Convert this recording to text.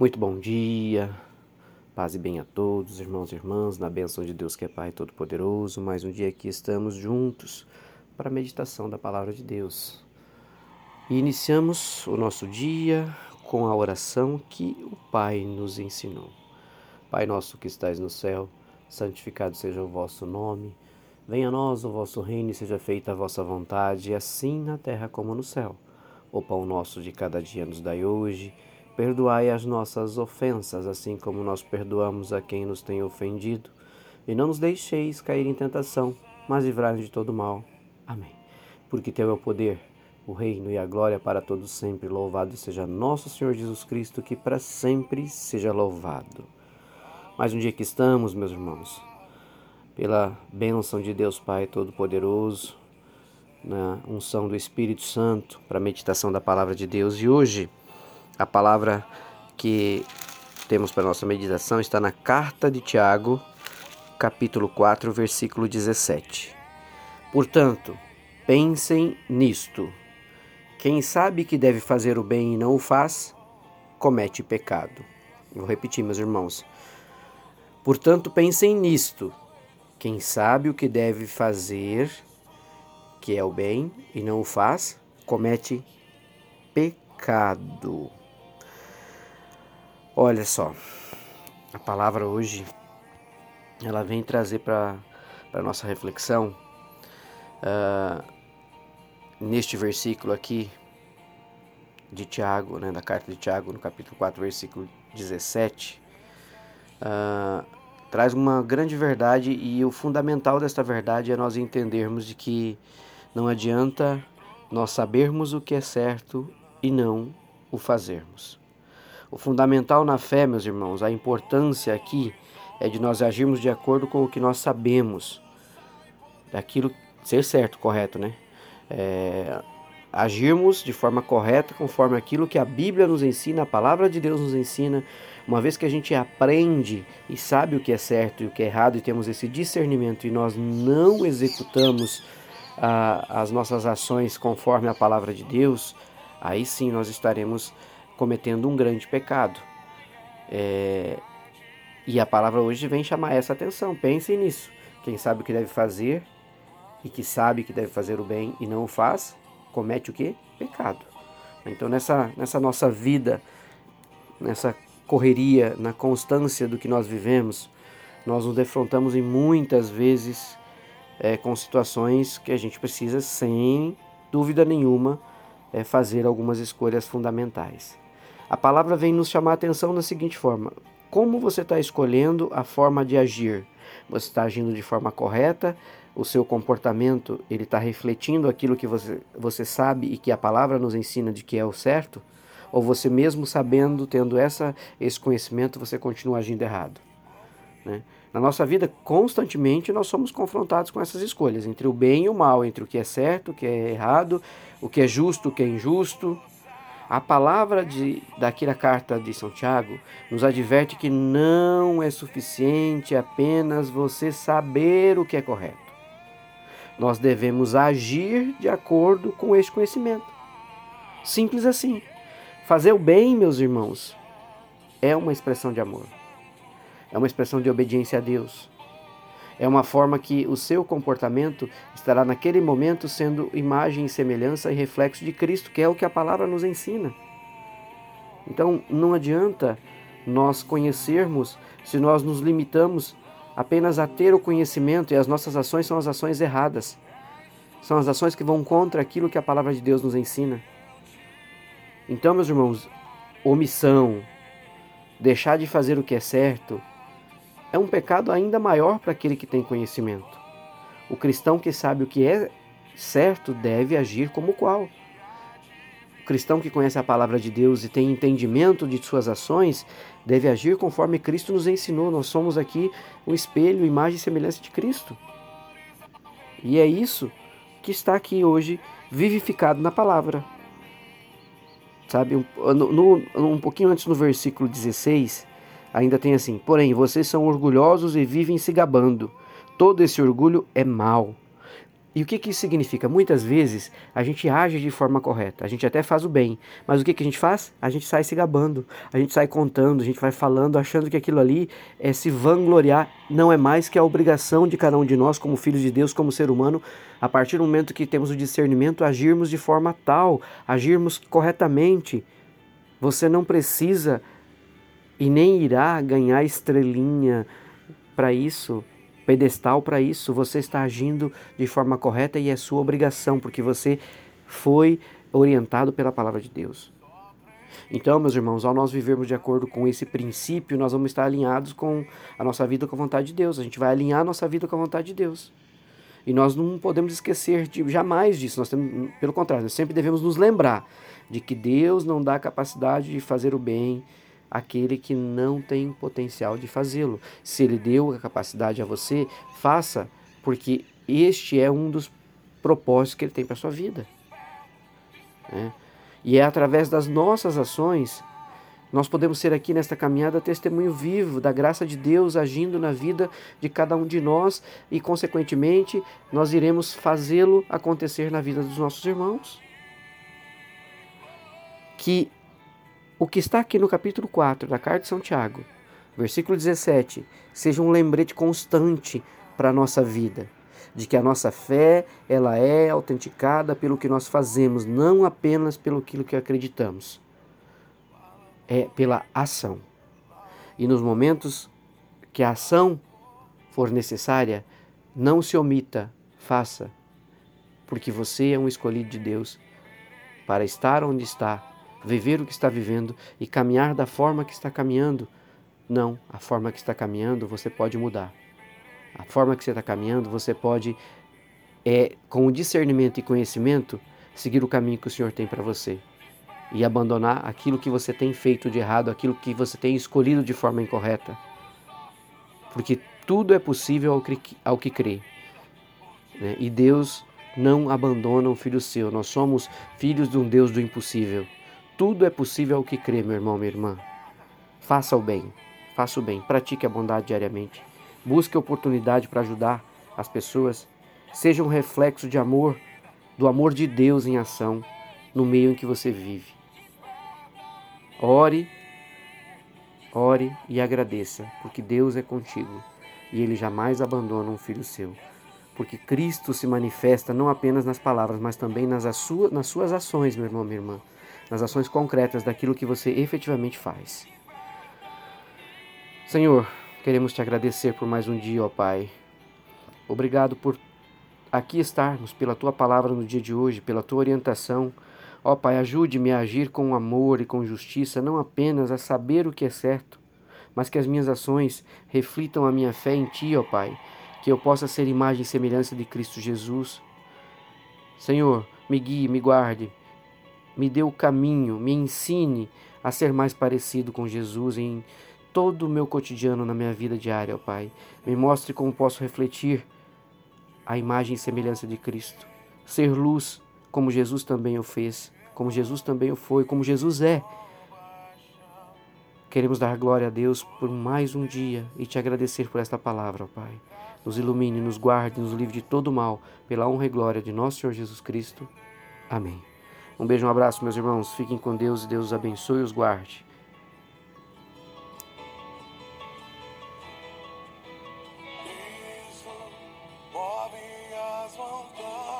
Muito bom dia, paz e bem a todos, irmãos e irmãs, na bênção de Deus que é Pai Todo-Poderoso. Mais um dia aqui estamos juntos para a meditação da Palavra de Deus. E iniciamos o nosso dia com a oração que o Pai nos ensinou. Pai nosso que estais no céu, santificado seja o vosso nome. Venha a nós o vosso reino e seja feita a vossa vontade, assim na terra como no céu. O pão nosso de cada dia nos dai hoje Perdoai as nossas ofensas, assim como nós perdoamos a quem nos tem ofendido. E não nos deixeis cair em tentação, mas livrai-nos de todo mal. Amém. Porque teu é o poder, o reino e a glória para todos sempre. Louvado seja nosso Senhor Jesus Cristo, que para sempre seja louvado. Mais um dia que estamos, meus irmãos, pela bênção de Deus Pai Todo-Poderoso, na unção do Espírito Santo, para a meditação da palavra de Deus. E hoje a palavra que temos para nossa meditação está na carta de Tiago, capítulo 4, versículo 17. Portanto, pensem nisto. Quem sabe que deve fazer o bem e não o faz, comete pecado. Vou repetir, meus irmãos. Portanto, pensem nisto. Quem sabe o que deve fazer, que é o bem, e não o faz, comete pecado. Olha só, a palavra hoje ela vem trazer para a nossa reflexão uh, neste versículo aqui de Tiago, né, da carta de Tiago, no capítulo 4, versículo 17, uh, ah, traz uma grande verdade e o fundamental desta verdade é nós entendermos de que não adianta nós sabermos o que é certo e não o fazermos. O fundamental na fé, meus irmãos, a importância aqui é de nós agirmos de acordo com o que nós sabemos, daquilo ser certo, correto, né? É, agirmos de forma correta, conforme aquilo que a Bíblia nos ensina, a palavra de Deus nos ensina. Uma vez que a gente aprende e sabe o que é certo e o que é errado e temos esse discernimento e nós não executamos ah, as nossas ações conforme a palavra de Deus, aí sim nós estaremos cometendo um grande pecado. É, e a palavra hoje vem chamar essa atenção. Pensem nisso. Quem sabe o que deve fazer e que sabe que deve fazer o bem e não o faz, comete o que? Pecado. Então nessa, nessa nossa vida, nessa correria, na constância do que nós vivemos, nós nos defrontamos em muitas vezes é, com situações que a gente precisa, sem dúvida nenhuma, é, fazer algumas escolhas fundamentais. A palavra vem nos chamar a atenção da seguinte forma: como você está escolhendo a forma de agir? Você está agindo de forma correta? O seu comportamento ele está refletindo aquilo que você, você sabe e que a palavra nos ensina de que é o certo? Ou você mesmo sabendo, tendo essa, esse conhecimento, você continua agindo errado? Né? Na nossa vida, constantemente nós somos confrontados com essas escolhas entre o bem e o mal, entre o que é certo, o que é errado, o que é justo, o que é injusto. A palavra de, daqui da carta de São Tiago nos adverte que não é suficiente apenas você saber o que é correto. Nós devemos agir de acordo com este conhecimento. Simples assim. Fazer o bem, meus irmãos, é uma expressão de amor. É uma expressão de obediência a Deus é uma forma que o seu comportamento estará naquele momento sendo imagem, semelhança e reflexo de Cristo, que é o que a palavra nos ensina. Então não adianta nós conhecermos se nós nos limitamos apenas a ter o conhecimento e as nossas ações são as ações erradas. São as ações que vão contra aquilo que a palavra de Deus nos ensina. Então, meus irmãos, omissão, deixar de fazer o que é certo, é um pecado ainda maior para aquele que tem conhecimento. O cristão que sabe o que é certo deve agir como qual. O cristão que conhece a palavra de Deus e tem entendimento de suas ações deve agir conforme Cristo nos ensinou. Nós somos aqui um espelho, imagem e semelhança de Cristo. E é isso que está aqui hoje vivificado na palavra. Sabe, um, no, um pouquinho antes no versículo 16, Ainda tem assim: porém, vocês são orgulhosos e vivem se gabando. Todo esse orgulho é mal. E o que, que isso significa? Muitas vezes a gente age de forma correta, a gente até faz o bem, mas o que, que a gente faz? A gente sai se gabando, a gente sai contando, a gente vai falando, achando que aquilo ali é se vangloriar, não é mais que a obrigação de cada um de nós, como filhos de Deus, como ser humano, a partir do momento que temos o discernimento, agirmos de forma tal, agirmos corretamente. Você não precisa e nem irá ganhar estrelinha para isso pedestal para isso, você está agindo de forma correta e é sua obrigação, porque você foi orientado pela palavra de Deus. Então, meus irmãos, ao nós vivermos de acordo com esse princípio, nós vamos estar alinhados com a nossa vida com a vontade de Deus. A gente vai alinhar a nossa vida com a vontade de Deus. E nós não podemos esquecer de, jamais disso. Nós temos, pelo contrário, nós sempre devemos nos lembrar de que Deus não dá capacidade de fazer o bem aquele que não tem potencial de fazê-lo. Se ele deu a capacidade a você, faça, porque este é um dos propósitos que ele tem para a sua vida. É. E é através das nossas ações nós podemos ser aqui nesta caminhada testemunho vivo da graça de Deus agindo na vida de cada um de nós e, consequentemente, nós iremos fazê-lo acontecer na vida dos nossos irmãos. Que o que está aqui no capítulo 4 da carta de São Tiago, versículo 17, seja um lembrete constante para a nossa vida, de que a nossa fé, ela é autenticada pelo que nós fazemos, não apenas pelo que acreditamos. É pela ação. E nos momentos que a ação for necessária, não se omita, faça, porque você é um escolhido de Deus para estar onde está viver o que está vivendo e caminhar da forma que está caminhando. Não, a forma que está caminhando você pode mudar. A forma que você está caminhando você pode, é, com discernimento e conhecimento, seguir o caminho que o Senhor tem para você e abandonar aquilo que você tem feito de errado, aquilo que você tem escolhido de forma incorreta. Porque tudo é possível ao que, ao que crê. Né? E Deus não abandona um filho seu. Nós somos filhos de um Deus do impossível. Tudo é possível ao que crê, meu irmão, minha irmã. Faça o bem, faça o bem, pratique a bondade diariamente. Busque oportunidade para ajudar as pessoas. Seja um reflexo de amor, do amor de Deus em ação no meio em que você vive. Ore, ore e agradeça, porque Deus é contigo e Ele jamais abandona um filho seu. Porque Cristo se manifesta não apenas nas palavras, mas também nas, nas suas ações, meu irmão, minha irmã nas ações concretas daquilo que você efetivamente faz. Senhor, queremos te agradecer por mais um dia, ó Pai. Obrigado por aqui estarmos, pela tua palavra no dia de hoje, pela tua orientação. Ó Pai, ajude-me a agir com amor e com justiça, não apenas a saber o que é certo, mas que as minhas ações reflitam a minha fé em Ti, ó Pai, que eu possa ser imagem e semelhança de Cristo Jesus. Senhor, me guie, me guarde, me dê o caminho, me ensine a ser mais parecido com Jesus em todo o meu cotidiano na minha vida diária, ó Pai. Me mostre como posso refletir a imagem e semelhança de Cristo. Ser luz, como Jesus também o fez, como Jesus também o foi, como Jesus é. Queremos dar glória a Deus por mais um dia e te agradecer por esta palavra, ó Pai. Nos ilumine, nos guarde, nos livre de todo mal, pela honra e glória de nosso Senhor Jesus Cristo. Amém. Um beijo, um abraço, meus irmãos. Fiquem com Deus e Deus os abençoe e os guarde.